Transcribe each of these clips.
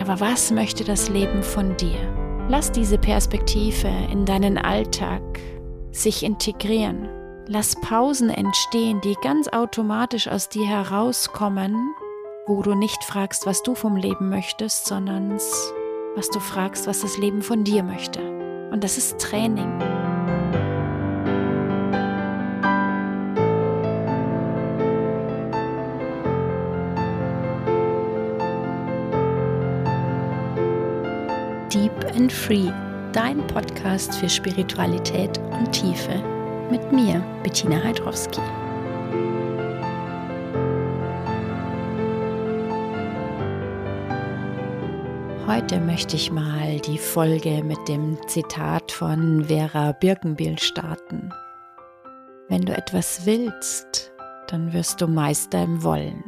Aber was möchte das Leben von dir? Lass diese Perspektive in deinen Alltag sich integrieren. Lass Pausen entstehen, die ganz automatisch aus dir herauskommen, wo du nicht fragst, was du vom Leben möchtest, sondern was du fragst, was das Leben von dir möchte. Und das ist Training. Deep and Free, dein Podcast für Spiritualität und Tiefe. Mit mir, Bettina Heidrowski. Heute möchte ich mal die Folge mit dem Zitat von Vera Birkenbiel starten. Wenn du etwas willst, dann wirst du Meister im Wollen.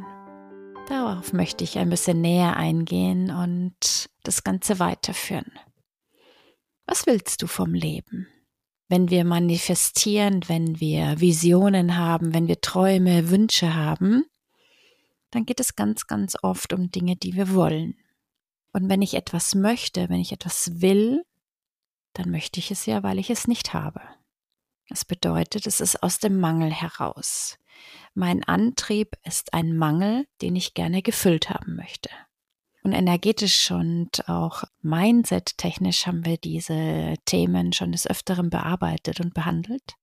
Darauf möchte ich ein bisschen näher eingehen und das Ganze weiterführen. Was willst du vom Leben? Wenn wir manifestieren, wenn wir Visionen haben, wenn wir Träume, Wünsche haben, dann geht es ganz, ganz oft um Dinge, die wir wollen. Und wenn ich etwas möchte, wenn ich etwas will, dann möchte ich es ja, weil ich es nicht habe. Das bedeutet, es ist aus dem Mangel heraus. Mein Antrieb ist ein Mangel, den ich gerne gefüllt haben möchte. Und energetisch und auch mindset-technisch haben wir diese Themen schon des Öfteren bearbeitet und behandelt.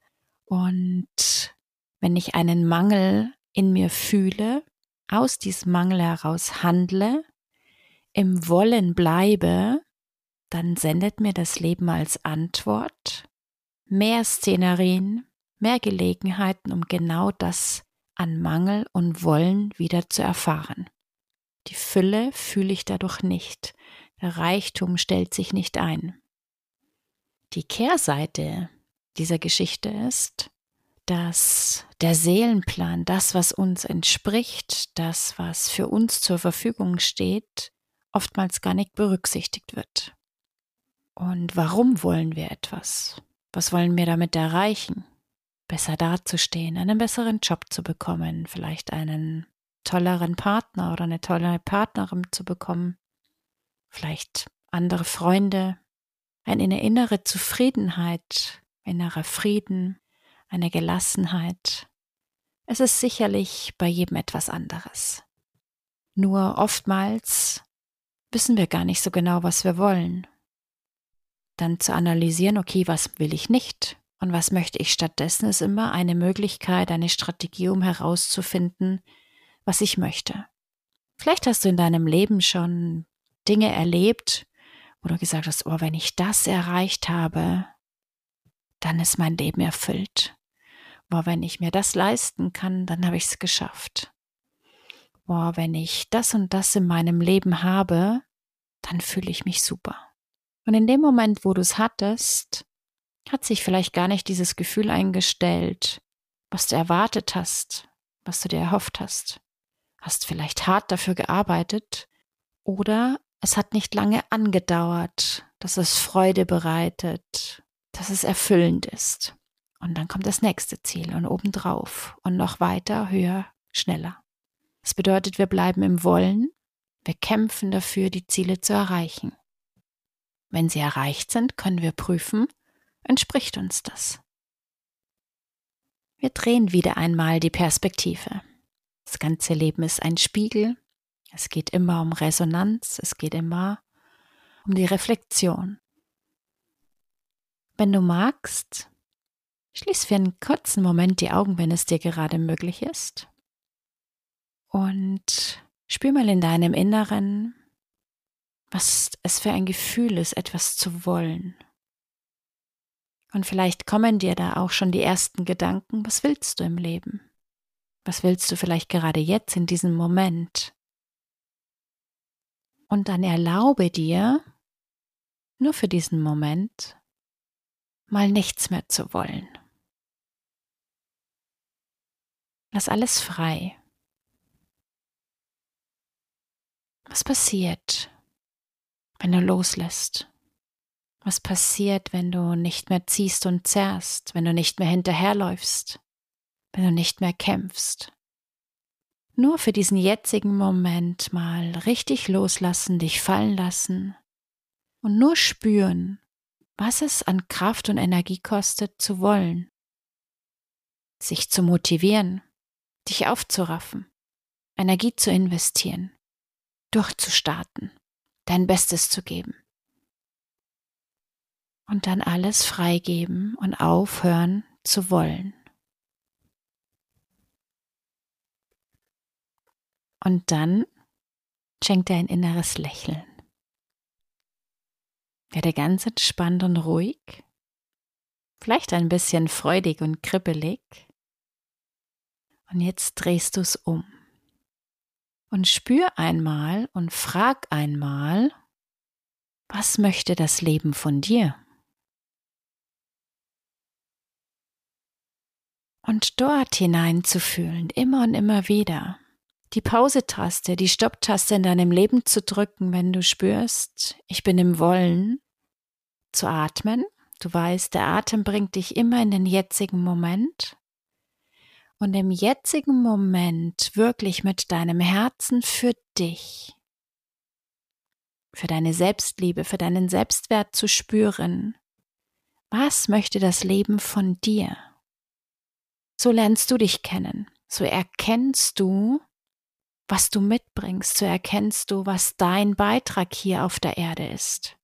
Und wenn ich einen Mangel in mir fühle, aus diesem Mangel heraus handle, im Wollen bleibe, dann sendet mir das Leben als Antwort mehr Szenerien, mehr Gelegenheiten, um genau das an Mangel und Wollen wieder zu erfahren. Die Fülle fühle ich dadurch nicht, der Reichtum stellt sich nicht ein. Die Kehrseite dieser Geschichte ist, dass der Seelenplan, das, was uns entspricht, das, was für uns zur Verfügung steht, oftmals gar nicht berücksichtigt wird. Und warum wollen wir etwas? Was wollen wir damit erreichen? Besser dazustehen, einen besseren Job zu bekommen, vielleicht einen tolleren Partner oder eine tolle Partnerin zu bekommen, vielleicht andere Freunde, eine innere Zufriedenheit, innerer Frieden, eine Gelassenheit. Es ist sicherlich bei jedem etwas anderes. Nur oftmals wissen wir gar nicht so genau, was wir wollen. Dann zu analysieren, okay, was will ich nicht? Und was möchte ich stattdessen, ist immer eine Möglichkeit, eine Strategie, um herauszufinden, was ich möchte. Vielleicht hast du in deinem Leben schon Dinge erlebt, wo du gesagt hast, oh, wenn ich das erreicht habe, dann ist mein Leben erfüllt. Boah, wenn ich mir das leisten kann, dann habe ich es geschafft. Boah, wenn ich das und das in meinem Leben habe, dann fühle ich mich super. Und in dem Moment, wo du es hattest, hat sich vielleicht gar nicht dieses Gefühl eingestellt, was du erwartet hast, was du dir erhofft hast. Hast vielleicht hart dafür gearbeitet oder es hat nicht lange angedauert, dass es Freude bereitet, dass es erfüllend ist. Und dann kommt das nächste Ziel und obendrauf und noch weiter, höher, schneller. Das bedeutet, wir bleiben im Wollen, wir kämpfen dafür, die Ziele zu erreichen. Wenn sie erreicht sind, können wir prüfen, entspricht uns das. Wir drehen wieder einmal die Perspektive. Das ganze Leben ist ein Spiegel. Es geht immer um Resonanz. Es geht immer um die Reflexion. Wenn du magst, schließ für einen kurzen Moment die Augen, wenn es dir gerade möglich ist. Und spür mal in deinem Inneren, was es für ein Gefühl ist, etwas zu wollen, und vielleicht kommen dir da auch schon die ersten Gedanken, was willst du im Leben? Was willst du vielleicht gerade jetzt in diesem Moment? Und dann erlaube dir, nur für diesen Moment, mal nichts mehr zu wollen. Lass alles frei. Was passiert, wenn du loslässt? Was passiert, wenn du nicht mehr ziehst und zerrst, wenn du nicht mehr hinterherläufst, wenn du nicht mehr kämpfst? nur für diesen jetzigen Moment mal richtig loslassen, dich fallen lassen und nur spüren, was es an Kraft und Energie kostet zu wollen, sich zu motivieren, dich aufzuraffen, Energie zu investieren, durchzustarten, dein Bestes zu geben. Und dann alles freigeben und aufhören zu wollen. Und dann schenkt er ein inneres Lächeln. Werde ganz entspannt und ruhig, vielleicht ein bisschen freudig und kribbelig. Und jetzt drehst du es um. Und spür einmal und frag einmal, was möchte das Leben von dir? Und dort hineinzufühlen, immer und immer wieder, die Pause-Taste, die Stopp-Taste in deinem Leben zu drücken, wenn du spürst, ich bin im Wollen, zu atmen. Du weißt, der Atem bringt dich immer in den jetzigen Moment. Und im jetzigen Moment wirklich mit deinem Herzen für dich, für deine Selbstliebe, für deinen Selbstwert zu spüren. Was möchte das Leben von dir? So lernst du dich kennen. So erkennst du, was du mitbringst, so erkennst du, was dein Beitrag hier auf der Erde ist.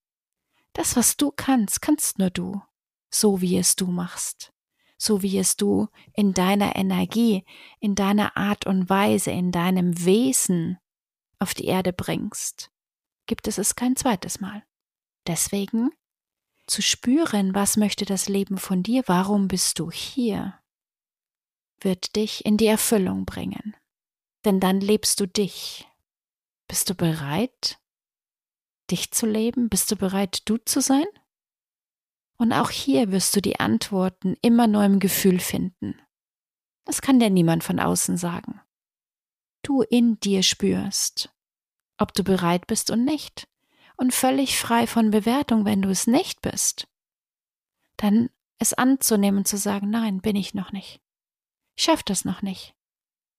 Das, was du kannst, kannst nur du, so wie es du machst, so wie es du in deiner Energie, in deiner Art und Weise, in deinem Wesen auf die Erde bringst, gibt es es kein zweites Mal. Deswegen zu spüren, was möchte das Leben von dir, warum bist du hier, wird dich in die Erfüllung bringen denn dann lebst du dich. Bist du bereit, dich zu leben? Bist du bereit, du zu sein? Und auch hier wirst du die Antworten immer nur im Gefühl finden. Das kann dir niemand von außen sagen. Du in dir spürst, ob du bereit bist und nicht. Und völlig frei von Bewertung, wenn du es nicht bist. Dann es anzunehmen, zu sagen, nein, bin ich noch nicht. Ich schaff das noch nicht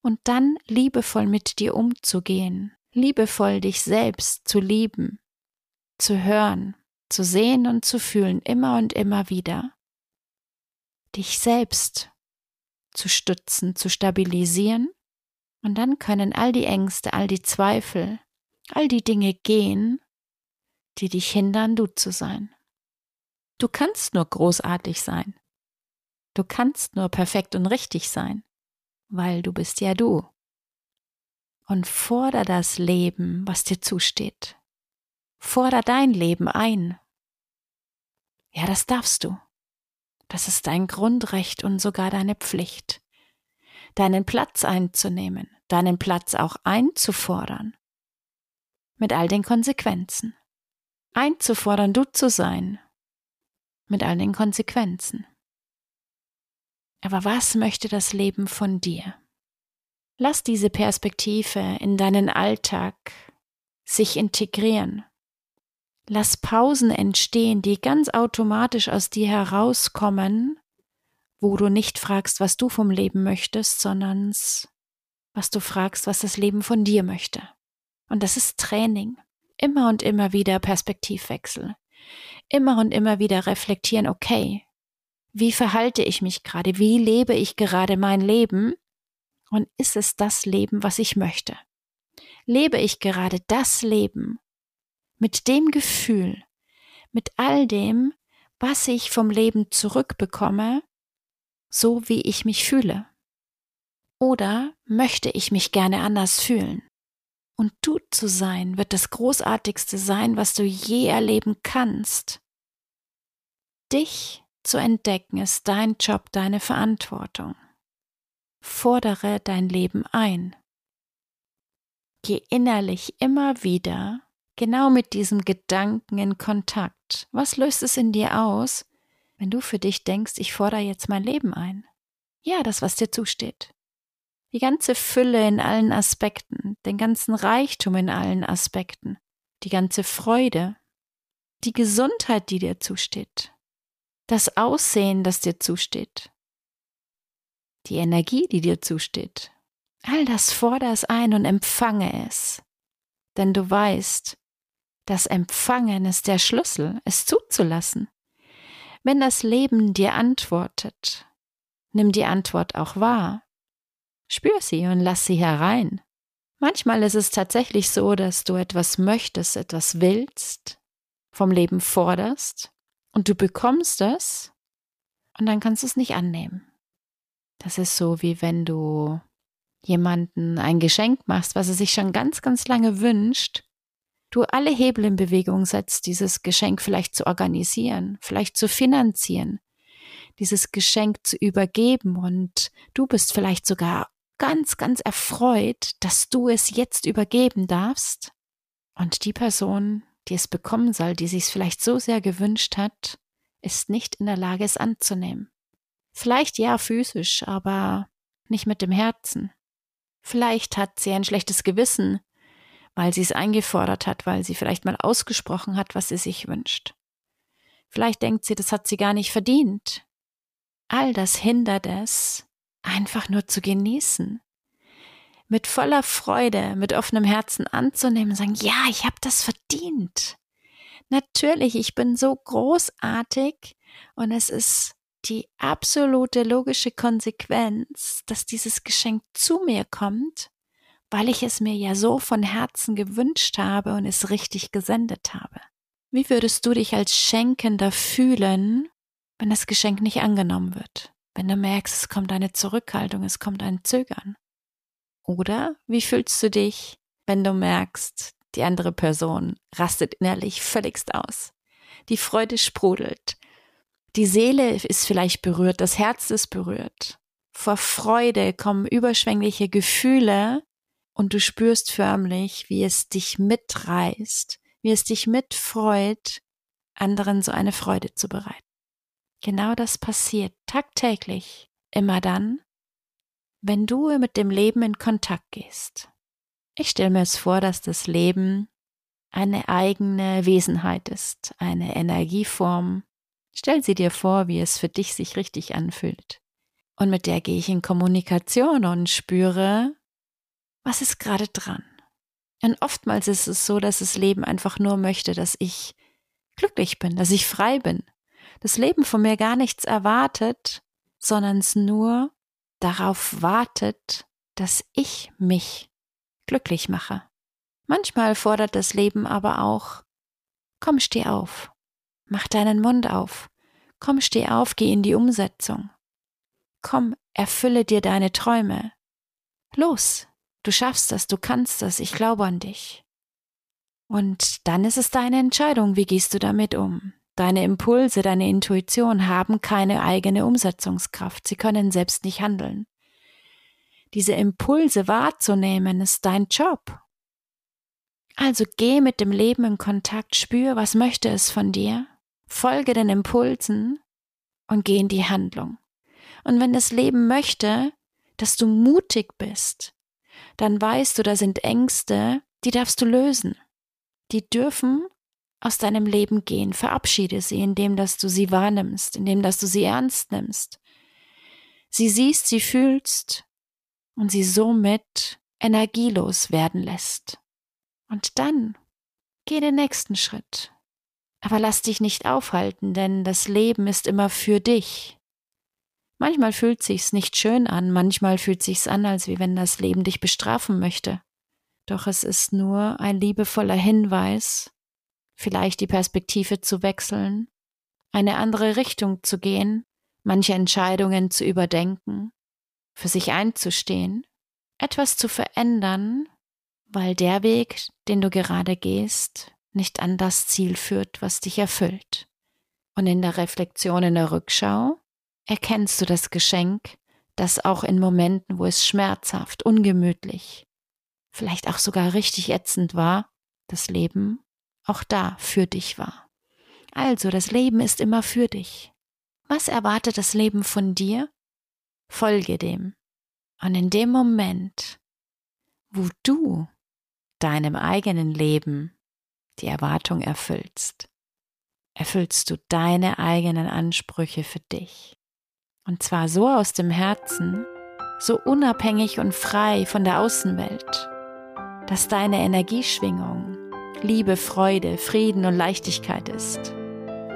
und dann liebevoll mit dir umzugehen, liebevoll dich selbst zu lieben, zu hören, zu sehen und zu fühlen, immer und immer wieder. Dich selbst zu stützen, zu stabilisieren, und dann können all die Ängste, all die Zweifel, all die Dinge gehen, die dich hindern, du zu sein. Du kannst nur großartig sein. Du kannst nur perfekt und richtig sein weil du bist ja du. Und forder das Leben, was dir zusteht. Forder dein Leben ein. Ja, das darfst du. Das ist dein Grundrecht und sogar deine Pflicht, deinen Platz einzunehmen, deinen Platz auch einzufordern. Mit all den Konsequenzen. Einzufordern, du zu sein. Mit all den Konsequenzen. Aber was möchte das Leben von dir? Lass diese Perspektive in deinen Alltag sich integrieren. Lass Pausen entstehen, die ganz automatisch aus dir herauskommen, wo du nicht fragst, was du vom Leben möchtest, sondern was du fragst, was das Leben von dir möchte. Und das ist Training. Immer und immer wieder Perspektivwechsel. Immer und immer wieder reflektieren, okay, wie verhalte ich mich gerade, wie lebe ich gerade mein Leben und ist es das Leben, was ich möchte? Lebe ich gerade das Leben mit dem Gefühl, mit all dem, was ich vom Leben zurückbekomme, so wie ich mich fühle? Oder möchte ich mich gerne anders fühlen? Und du zu sein wird das Großartigste sein, was du je erleben kannst. Dich zu entdecken ist dein Job, deine Verantwortung. Fordere dein Leben ein. Geh innerlich immer wieder genau mit diesem Gedanken in Kontakt. Was löst es in dir aus, wenn du für dich denkst, ich fordere jetzt mein Leben ein? Ja, das, was dir zusteht. Die ganze Fülle in allen Aspekten, den ganzen Reichtum in allen Aspekten, die ganze Freude, die Gesundheit, die dir zusteht, das Aussehen, das dir zusteht, die Energie, die dir zusteht, All das forder es ein und empfange es. Denn du weißt, das Empfangen ist der Schlüssel, es zuzulassen. Wenn das Leben dir antwortet, nimm die Antwort auch wahr. Spür sie und lass sie herein. Manchmal ist es tatsächlich so, dass du etwas möchtest, etwas willst, vom Leben forderst und du bekommst es und dann kannst du es nicht annehmen. Das ist so, wie wenn du jemanden ein Geschenk machst, was er sich schon ganz, ganz lange wünscht, du alle Hebel in Bewegung setzt, dieses Geschenk vielleicht zu organisieren, vielleicht zu finanzieren, dieses Geschenk zu übergeben. Und du bist vielleicht sogar ganz, ganz erfreut, dass du es jetzt übergeben darfst. Und die Person, die es bekommen soll, die sich es vielleicht so sehr gewünscht hat, ist nicht in der Lage, es anzunehmen. Vielleicht ja physisch, aber nicht mit dem Herzen. Vielleicht hat sie ein schlechtes Gewissen, weil sie es eingefordert hat, weil sie vielleicht mal ausgesprochen hat, was sie sich wünscht. Vielleicht denkt sie, das hat sie gar nicht verdient. All das hindert es, einfach nur zu genießen. Mit voller Freude, mit offenem Herzen anzunehmen und sagen, ja, ich habe das verdient. Natürlich, ich bin so großartig und es ist die absolute logische Konsequenz, dass dieses Geschenk zu mir kommt, weil ich es mir ja so von Herzen gewünscht habe und es richtig gesendet habe. Wie würdest du dich als Schenkender fühlen, wenn das Geschenk nicht angenommen wird? Wenn du merkst, es kommt eine Zurückhaltung, es kommt ein Zögern? Oder wie fühlst du dich, wenn du merkst, die andere Person rastet innerlich völligst aus? Die Freude sprudelt, die Seele ist vielleicht berührt, das Herz ist berührt. Vor Freude kommen überschwängliche Gefühle und du spürst förmlich, wie es dich mitreißt, wie es dich mitfreut, anderen so eine Freude zu bereiten. Genau das passiert tagtäglich, immer dann, wenn du mit dem Leben in Kontakt gehst. Ich stelle mir es vor, dass das Leben eine eigene Wesenheit ist, eine Energieform, Stell sie dir vor, wie es für dich sich richtig anfühlt. Und mit der gehe ich in Kommunikation und spüre, was ist gerade dran. Und oftmals ist es so, dass das Leben einfach nur möchte, dass ich glücklich bin, dass ich frei bin. Das Leben von mir gar nichts erwartet, sondern es nur darauf wartet, dass ich mich glücklich mache. Manchmal fordert das Leben aber auch, komm, steh auf, Mach deinen Mund auf. Komm, steh auf, geh in die Umsetzung. Komm, erfülle dir deine Träume. Los, du schaffst das, du kannst das, ich glaube an dich. Und dann ist es deine Entscheidung, wie gehst du damit um. Deine Impulse, deine Intuition haben keine eigene Umsetzungskraft, sie können selbst nicht handeln. Diese Impulse wahrzunehmen ist dein Job. Also geh mit dem Leben in Kontakt, spür, was möchte es von dir folge den Impulsen und geh in die Handlung. Und wenn das Leben möchte, dass du mutig bist, dann weißt du, da sind Ängste, die darfst du lösen. Die dürfen aus deinem Leben gehen. Verabschiede sie, indem dass du sie wahrnimmst, indem dass du sie ernst nimmst. Sie siehst, sie fühlst und sie somit energielos werden lässt. Und dann geh den nächsten Schritt. Aber lass dich nicht aufhalten, denn das Leben ist immer für dich. Manchmal fühlt sich's nicht schön an, manchmal fühlt sich's an, als wie wenn das Leben dich bestrafen möchte. Doch es ist nur ein liebevoller Hinweis, vielleicht die Perspektive zu wechseln, eine andere Richtung zu gehen, manche Entscheidungen zu überdenken, für sich einzustehen, etwas zu verändern, weil der Weg, den du gerade gehst, nicht an das Ziel führt, was dich erfüllt. Und in der Reflexion in der Rückschau erkennst du das Geschenk, das auch in Momenten, wo es schmerzhaft, ungemütlich, vielleicht auch sogar richtig ätzend war, das Leben auch da für dich war. Also, das Leben ist immer für dich. Was erwartet das Leben von dir? Folge dem. Und in dem Moment, wo du deinem eigenen Leben die Erwartung erfüllst, erfüllst du deine eigenen Ansprüche für dich. Und zwar so aus dem Herzen, so unabhängig und frei von der Außenwelt, dass deine Energieschwingung Liebe, Freude, Frieden und Leichtigkeit ist.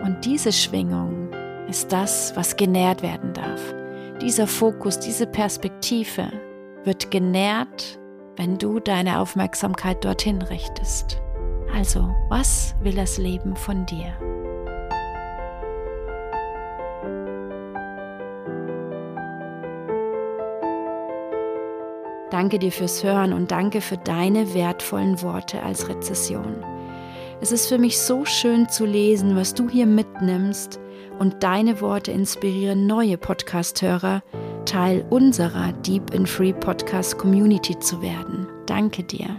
Und diese Schwingung ist das, was genährt werden darf. Dieser Fokus, diese Perspektive wird genährt, wenn du deine Aufmerksamkeit dorthin richtest. Also, was will das Leben von dir? Danke dir fürs Hören und danke für deine wertvollen Worte als Rezession. Es ist für mich so schön zu lesen, was du hier mitnimmst und deine Worte inspirieren neue Podcast-Hörer, Teil unserer Deep in Free Podcast Community zu werden. Danke dir.